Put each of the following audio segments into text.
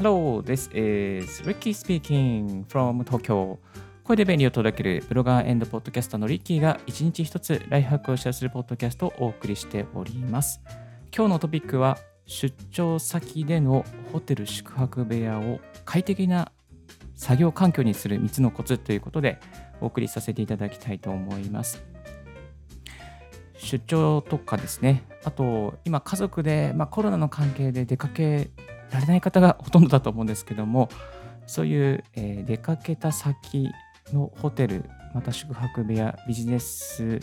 Hello, this is Ricky speaking from Tokyo. 声で便利を届けるブロガーポッドキャスターのリッキーが一日一つライフハックをシェアするポッドキャストをお送りしております。今日のトピックは出張先でのホテル宿泊部屋を快適な作業環境にする3つのコツということでお送りさせていただきたいと思います。出張とかですね、あと今家族で、まあ、コロナの関係で出かけられない方がほとんどだと思うんですけども、そういう、えー、出かけた先のホテル、また宿泊部屋、ビジネス、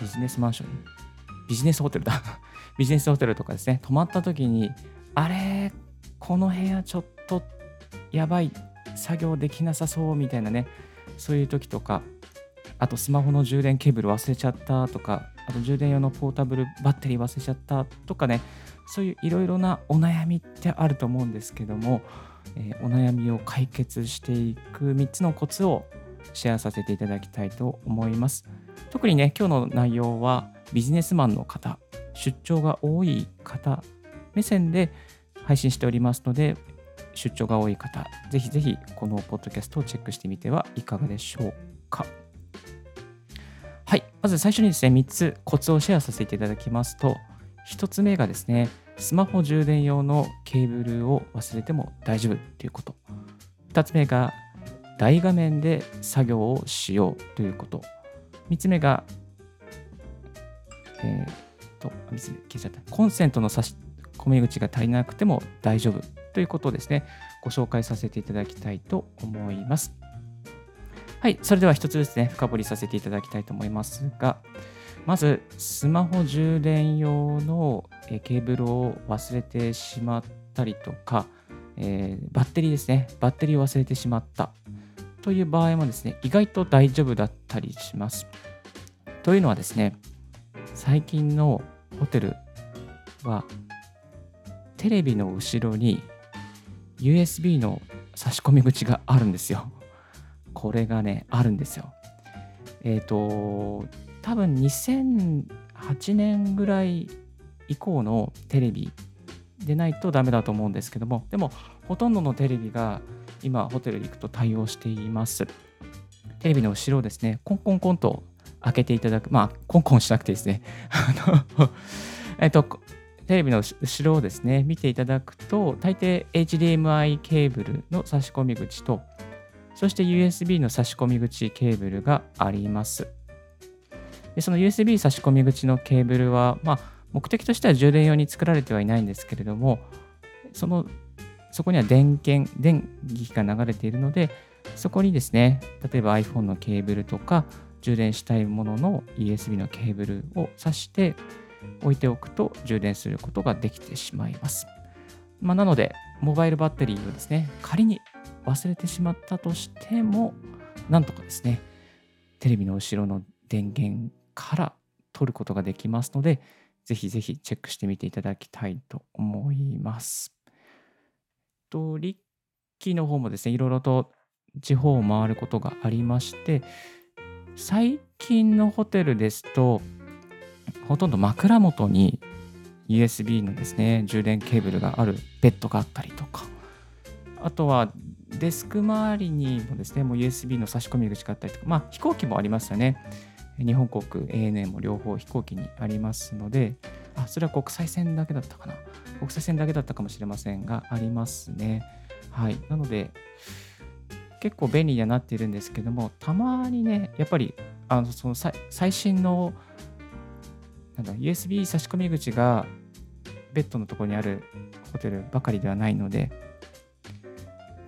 ビジネスマンション？ビジネスホテルだ。ビジネスホテルとかですね、泊まった時に、あれ、この部屋ちょっとやばい、作業できなさそうみたいなね、そういう時とか、あとスマホの充電ケーブル忘れちゃったとか、あと充電用のポータブルバッテリー忘れちゃったとかね、そういういろいろなお悩みってあると思うんですけども、えー、お悩みを解決していく3つのコツをシェアさせていただきたいと思います。特にね、今日の内容はビジネスマンの方、出張が多い方目線で配信しておりますので、出張が多い方、ぜひぜひこのポッドキャストをチェックしてみてはいかがでしょうか。はい。まず最初にですね、3つコツをシェアさせていただきますと、1つ目がですね、スマホ充電用のケーブルを忘れても大丈夫ということ。2つ目が、大画面で作業をしようということ。3つ目が、えー、っと、3つ目消えちゃった。コンセントの差し込み口が足りなくても大丈夫ということをですね、ご紹介させていただきたいと思います。はい、それでは一つずつね、深掘りさせていただきたいと思いますが、まず、スマホ充電用のケーブルを忘れてしまったりとか、えー、バッテリーですね、バッテリーを忘れてしまったという場合もですね、意外と大丈夫だったりします。というのはですね、最近のホテルは、テレビの後ろに USB の差し込み口があるんですよ。これがね、あるんですよ。えっ、ー、と、多分2008年ぐらい以降のテレビでないとダメだと思うんですけども、でも、ほとんどのテレビが今、ホテルに行くと対応しています。テレビの後ろをですね、コンコンコンと開けていただく、まあ、コンコンしなくてですね、えっと、テレビの後ろをですね、見ていただくと、大抵 HDMI ケーブルの差し込み口と、そして USB の差し込み口ケーブルがあります。でその USB 差し込み口のケーブルは、まあ、目的としては充電用に作られてはいないんですけれども、そのそこには電源、電気が流れているので、そこにですね、例えば iPhone のケーブルとか、充電したいものの USB のケーブルを挿して置いておくと充電することができてしまいます。まあ、なので、モバイルバッテリーをですね、仮に忘れてしまったとしても、なんとかですね、テレビの後ろの電源から取ることができますので、ぜひぜひチェックしてみていただきたいと思います。と、リッキーの方もですね、いろいろと地方を回ることがありまして、最近のホテルですと、ほとんど枕元に USB のですね、充電ケーブルがあるベッドがあったりとか、あとはデスク周りにもですね、もう USB の差し込み口があったりとか、まあ飛行機もありますよね。日本国 ANA も両方飛行機にありますので、あ、それは国際線だけだったかな。国際線だけだったかもしれませんが、ありますね。はい。なので、結構便利にはなっているんですけども、たまにね、やっぱり、あのその最新のなんだ USB 差し込み口がベッドのところにあるホテルばかりではないので、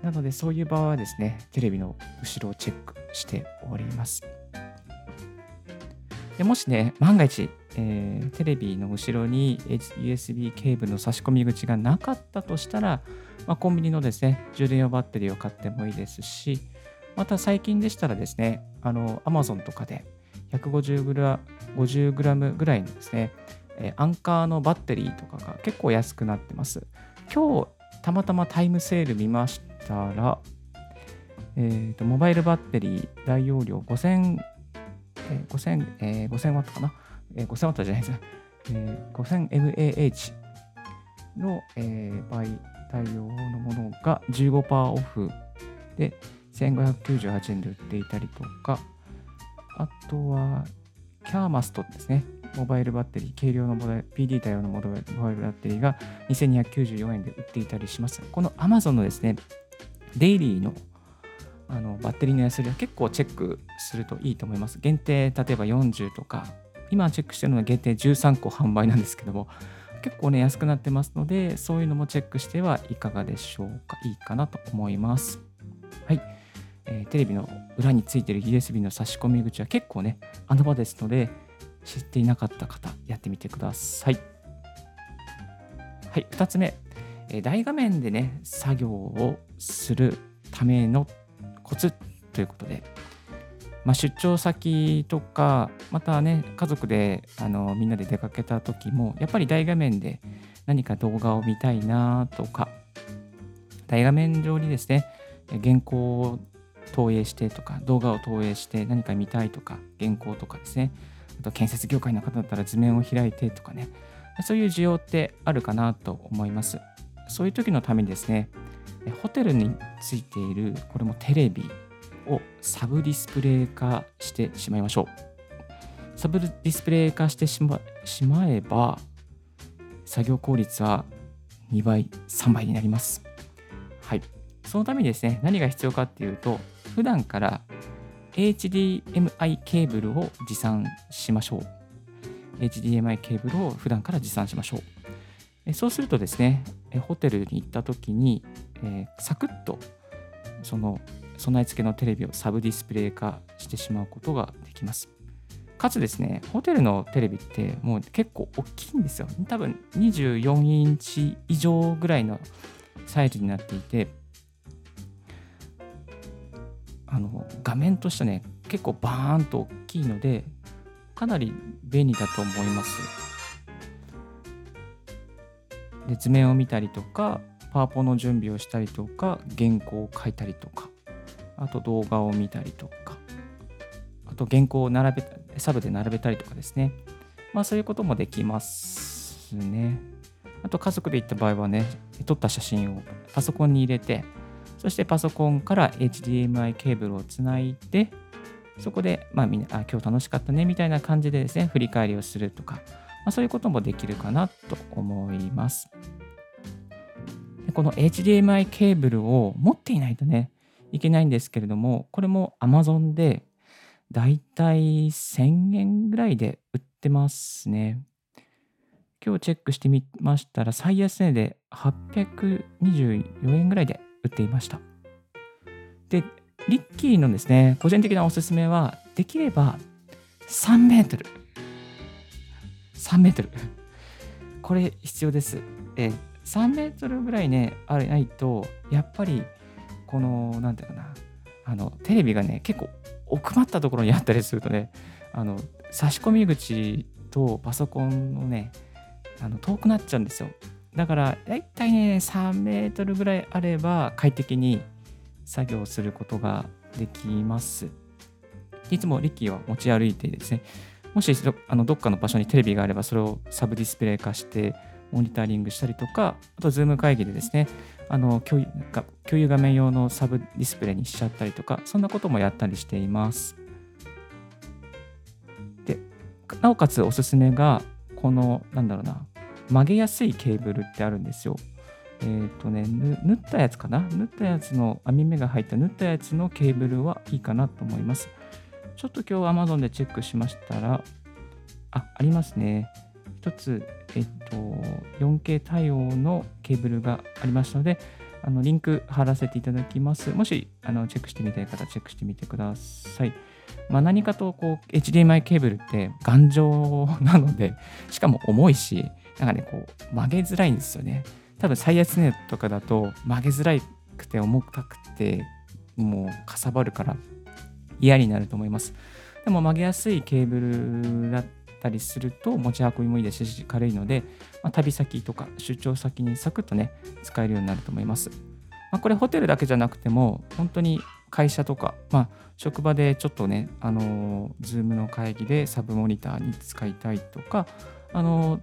なので、そういう場合はですね、テレビの後ろをチェックしております。でもしね、万が一、えー、テレビの後ろに USB ケーブルの差し込み口がなかったとしたら、まあ、コンビニのですね、充電用バッテリーを買ってもいいですし、また最近でしたらですね、あの、Amazon とかで 150g ぐらいのですね、えアンカーのバッテリーとかが結構安くなってます。今日、たまたまタイムセール見ましたら、えーと、モバイルバッテリー大容量5000、えー、5000、えー、5000ワットかな、えー、5000ワットじゃないですね、えー、5000mAh の、えー、倍対応のものが15%オフで1598円で売っていたりとか、あとは、キャーマストですね。モバイルバッテリー、軽量の PD 対応のモバイルバッテリーが2294円で売っていたりします。この Amazon のですね、デイリーのあのバッテリーの安売りは結構チェックするといいと思います。限定、例えば40とか、今チェックしてるのは限定13個販売なんですけども、結構ね、安くなってますので、そういうのもチェックしてはいかがでしょうか。いいかなと思います。はい。えー、テレビの裏についてる USB の差し込み口は結構ね、穴場ですので、知っていなかった方、やってみてください。はい、2つ目、大画面でね、作業をするためのコツということで、まあ、出張先とか、またね、家族であのみんなで出かけた時も、やっぱり大画面で何か動画を見たいなとか、大画面上にですね、原稿を投影してとか、動画を投影して何か見たいとか、原稿とかですね、あと建設業界の方だったら図面を開いてとかね、そういう需要ってあるかなと思います。そういう時のためにですね、ホテルについている、これもテレビをサブディスプレイ化してしまいましょう。サブディスプレイ化してしましまえば、作業効率は2倍、3倍になります。はい。そのためにですね、何が必要かっていうと、普段から HDMI ケーブルを持参しましょう。HDMI ケーブルを普段から持参しましょう。そうするとですね、ホテルに行った時に、えー、サクッとその備え付けのテレビをサブディスプレイ化してしまうことができます。かつですね、ホテルのテレビってもう結構大きいんですよ。多分24インチ以上ぐらいのサイズになっていて、あの画面としてね、結構バーンと大きいので、かなり便利だと思います。で図面を見たりとか、パワポの準備をしたりとか、原稿を書いたりとか、あと動画を見たりとか、あと原稿を並べ、サブで並べたりとかですね。まあそういうこともできますね。あと家族で行った場合はね、撮った写真をパソコンに入れて、そしてパソコンから HDMI ケーブルをつないで、そこで、まあみんな、あ、今日楽しかったねみたいな感じでですね、振り返りをするとか、あ、そういうこともできるかなと思います。でこの HDMI ケーブルを持っていないとね、いけないんですけれども、これも Amazon でだいたい1000円ぐらいで売ってますね。今日チェックしてみましたら、最安値で824円ぐらいで売っていました。で、リッキーのですね、個人的なおすすめは、できれば3メートル。3メートル。これ必要です。え3メートルぐらいね、あれないと、やっぱりこの、なんていうかな、あの、テレビがね、結構奥まったところにあったりするとね、あの、差し込み口とパソコンのね、あの遠くなっちゃうんですよ。だから、だいたいね、3メートルぐらいあれば快適に作業することができます。いつもリッキーは持ち歩いてですね、もしあのどっかの場所にテレビがあれば、それをサブディスプレイ化して、モニタリングしたりとか、あと、 Zoom 会議でですね、あの共有共有画面用のサブディスプレイにしちゃったりとか、そんなこともやったりしています。で、なおかつおすすめが、この、なんだろうな、曲げやすいケーブルってあるんですよ。えっ、ー、とね、縫ったやつかな？縫ったやつの網目が入った縫ったやつのケーブルはいいかなと思います。ちょっと今日 Amazon でチェックしましたら、あ、ありますね。一つ、えっと、4K 対応のケーブルがありましたので、あのリンク貼らせていただきます。もしあのチェックしてみたい方、チェックしてみてください。まあ、何かとこう HDMI ケーブルって頑丈なので、しかも重いし、なんかね、こう曲げづらいんですよね。多分最安値とかだと曲げづらくて重たくて、もうかさばるから嫌になると思います。でも曲げやすいケーブルだったりすると持ち運びもいいですし軽いので、まあ、旅先とか出張先にサクッとね使えるようになると思います。まあ、これホテルだけじゃなくても本当に会社とか、まあ、職場でちょっとね、あのー、 Zoom の会議でサブモニターに使いたいとか、あの、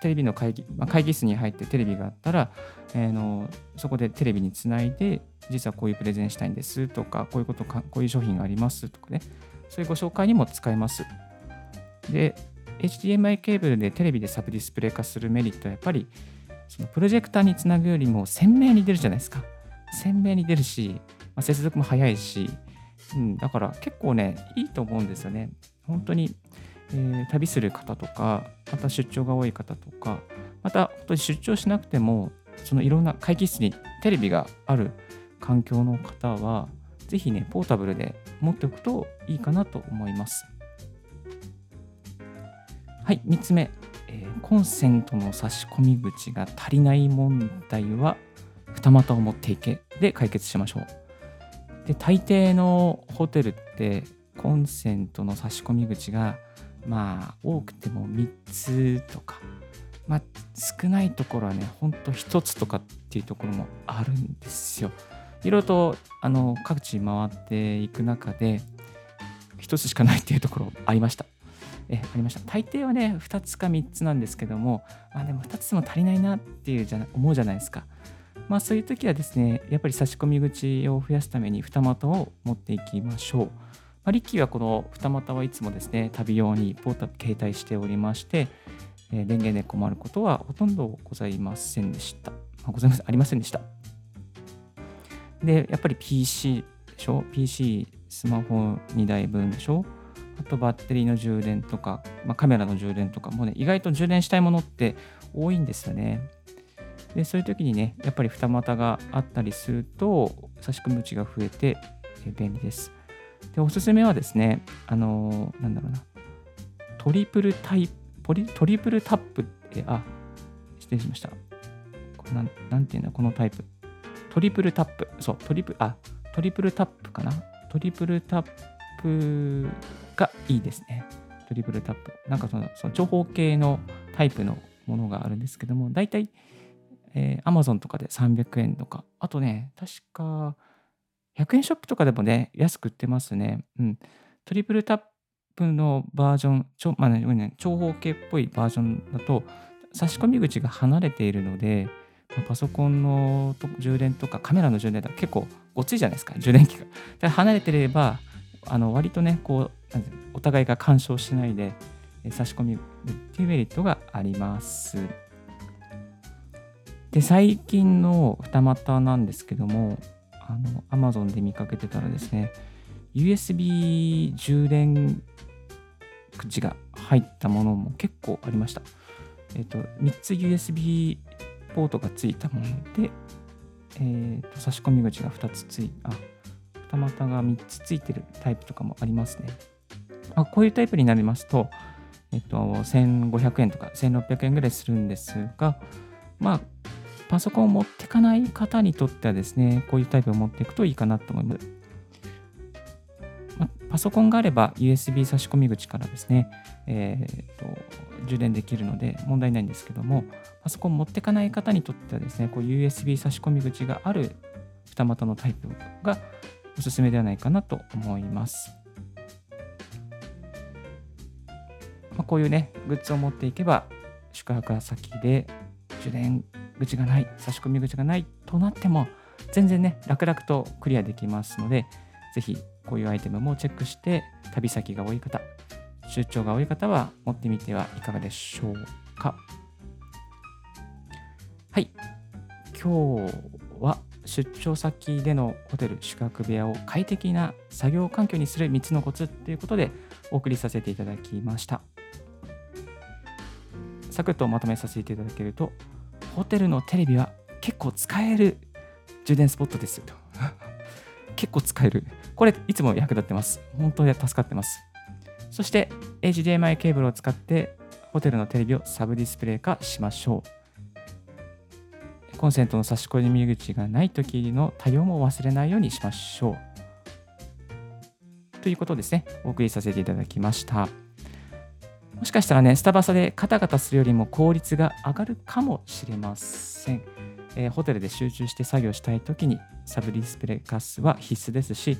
テレビの会議、まあ、会議室に入ってテレビがあったら、えー、のそこでテレビにつないで、実はこういうプレゼンしたいんですとか、こういうことか、こういう商品がありますとかね、そういうご紹介にも使えます。で、HDMI ケーブルでテレビでサブディスプレイ化するメリットはやっぱり、そのプロジェクターにつなぐよりも鮮明に出るじゃないですか。鮮明に出るし、まあ、接続も早いし、うん、だから結構ね、いいと思うんですよね。本当に、えー、旅する方とか、また出張が多い方とか、また本当に出張しなくても、そのいろんな会議室にテレビがある環境の方は、ぜひね、ポータブルで持っておくといいかなと思います。はい、3つ目、えー、コンセントの差し込み口が足りない問題は、二股を持っていけで解決しましょう。で、大抵のホテルってコンセントの差し込み口がまあ多くても3つとか、まあ、少ないところはねほんと1つとかっていうところもあるんですよ。いろいろとあの各地回っていく中で1つしかないっていうところありました。えありました大抵はね2つか3つなんですけども、まあ、でも2つも足りないなっていうじゃ思うじゃないですか。まあそういう時はですねやっぱり差し込み口を増やすために二股を持っていきましょう。まあ、リッキーはこの二股はいつもですね、旅用にポータブ携帯しておりまして、えー、電源で困ることはほとんどございませんでした。まあ、ございません、ありませんでした。で、やっぱり PC でしょ ?PC、スマホ2台分でしょ？あとバッテリーの充電とか、まあ、カメラの充電とかもね、意外と充電したいものって多いんですよね。でそういう時にね、やっぱり二股があったりすると、差し込み口が増えて便利です。で、おすすめはですね、あのー、なんだろうな、トリプルタイプ、トリプルタップって、あ、失礼しました。これなん、なんていうんだ、このタイプ。トリプルタップ、そう、トリプル、あ、トリプルタップかな？トリプルタップがいいですね。トリプルタップ。なんかその、その長方形のタイプのものがあるんですけども、大体、えー、Amazon とかで300円とか、あとね、確か、100円ショップとかでもね、安く売ってますね。うん。トリプルタップのバージョン、ちょまあね、長方形っぽいバージョンだと、差し込み口が離れているので、パソコンの充電とかカメラの充電とか結構ごついじゃないですか、充電器が。で離れてれば、あの割とね、こうお互いが干渉しないで差し込みっていうメリットがあります。で、最近の二股なんですけども、あの Amazon で見かけてたらですね、USB 充電口が入ったものも結構ありました。えっ、と、3つ USB ポートがついたもので、えーと、差し込み口が2つついあ、二股が3つついてるタイプとかもありますね。あこういうタイプになりますと、えっ、と、1500円とか1600円ぐらいするんですが、まあ、パソコンを持ってかない方にとってはですね、こういうタイプを持っていくといいかなと思います。まパソコンがあれば USB 差し込み口からですね、えーと、充電できるので問題ないんですけども、パソコン持ってかない方にとってはですね、こう USB 差し込み口がある二股のタイプがおすすめではないかなと思います。まあ、こういうね、グッズを持っていけば、宿泊先で充電口がない、差し込み口がないとなっても、全然ね、楽々とクリアできますので、ぜひこういうアイテムもチェックして、旅先が多い方、出張が多い方は持ってみてはいかがでしょうか。はい。今日は出張先でのホテル宿泊部屋を快適な作業環境にする3つのコツということでお送りさせていただきました。サクッとまとめさせていただけると、ホテルのテレビは結構使える充電スポットですよと。結構使える。これ、いつも役立ってます。本当に助かってます。そして、HDMI ケーブルを使って、ホテルのテレビをサブディスプレイ化しましょう。コンセントの差し込み口がない時の対応も忘れないようにしましょう。ということですね、お送りさせていただきました。もしかしたらね、スタバサでカタカタするよりも効率が上がるかもしれません。えー、ホテルで集中して作業したいときにサブディスプレイカスは必須ですし、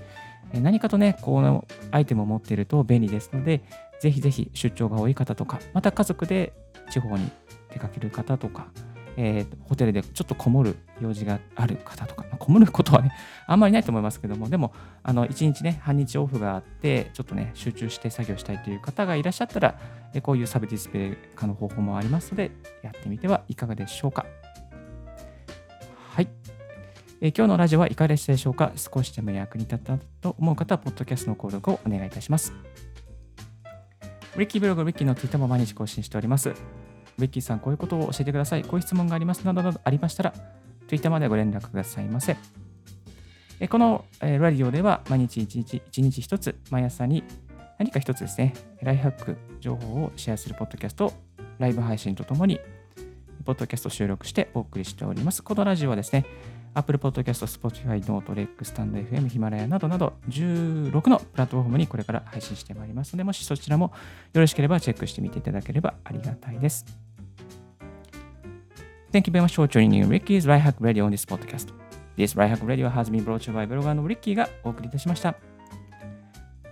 え何かとね、このアイテムを持っていると便利ですので、ぜひぜひ出張が多い方とか、また家族で地方に出かける方とか、えー、ホテルでちょっとこもる用事がある方とか、まあ、こもることはね、あんまりないと思いますけども、でも、あの1日ね、半日オフがあって、ちょっとね、集中して作業したいという方がいらっしゃったら、こういうサブディスプレイ化の方法もありますので、やってみてはいかがでしょうか。今日のラジオはいかがでしたでしょうか？少しでも役に立ったと思う方は、ポッドキャストの購読をお願いいたします。リッキーブログ、リッキーの Twitter も毎日更新しております。リッキーさん、こういうことを教えてください。こういう質問がありますなどなどありましたら、Twitter までご連絡くださいませ。このラディオでは毎日1日1日1つ、毎朝に何か1つですね、ライフハック情報をシェアするポッドキャストをライブ配信とともに、ポッドキャストを収録してお送りしております。このラジオはですね、Apple Podcast、Spotify、Note、Rex、StandFM、ヒマラヤなどなど16のプラットフォームにこれから配信してまいりますので、もしそちらもよろしければチェックしてみていただければありがたいです。Thank you very much for tuning in Ricky's Right Hack Radio on this podcast. This Right Hack Radio has been brought to you by ブロガーの Ricky がお送りいたしました。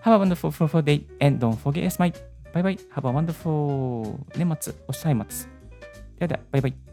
Have a wonderful, fruitful day and don't forget to smile. Bye bye. Have a wonderful 年末、お歳末。ではでは、バイバイ。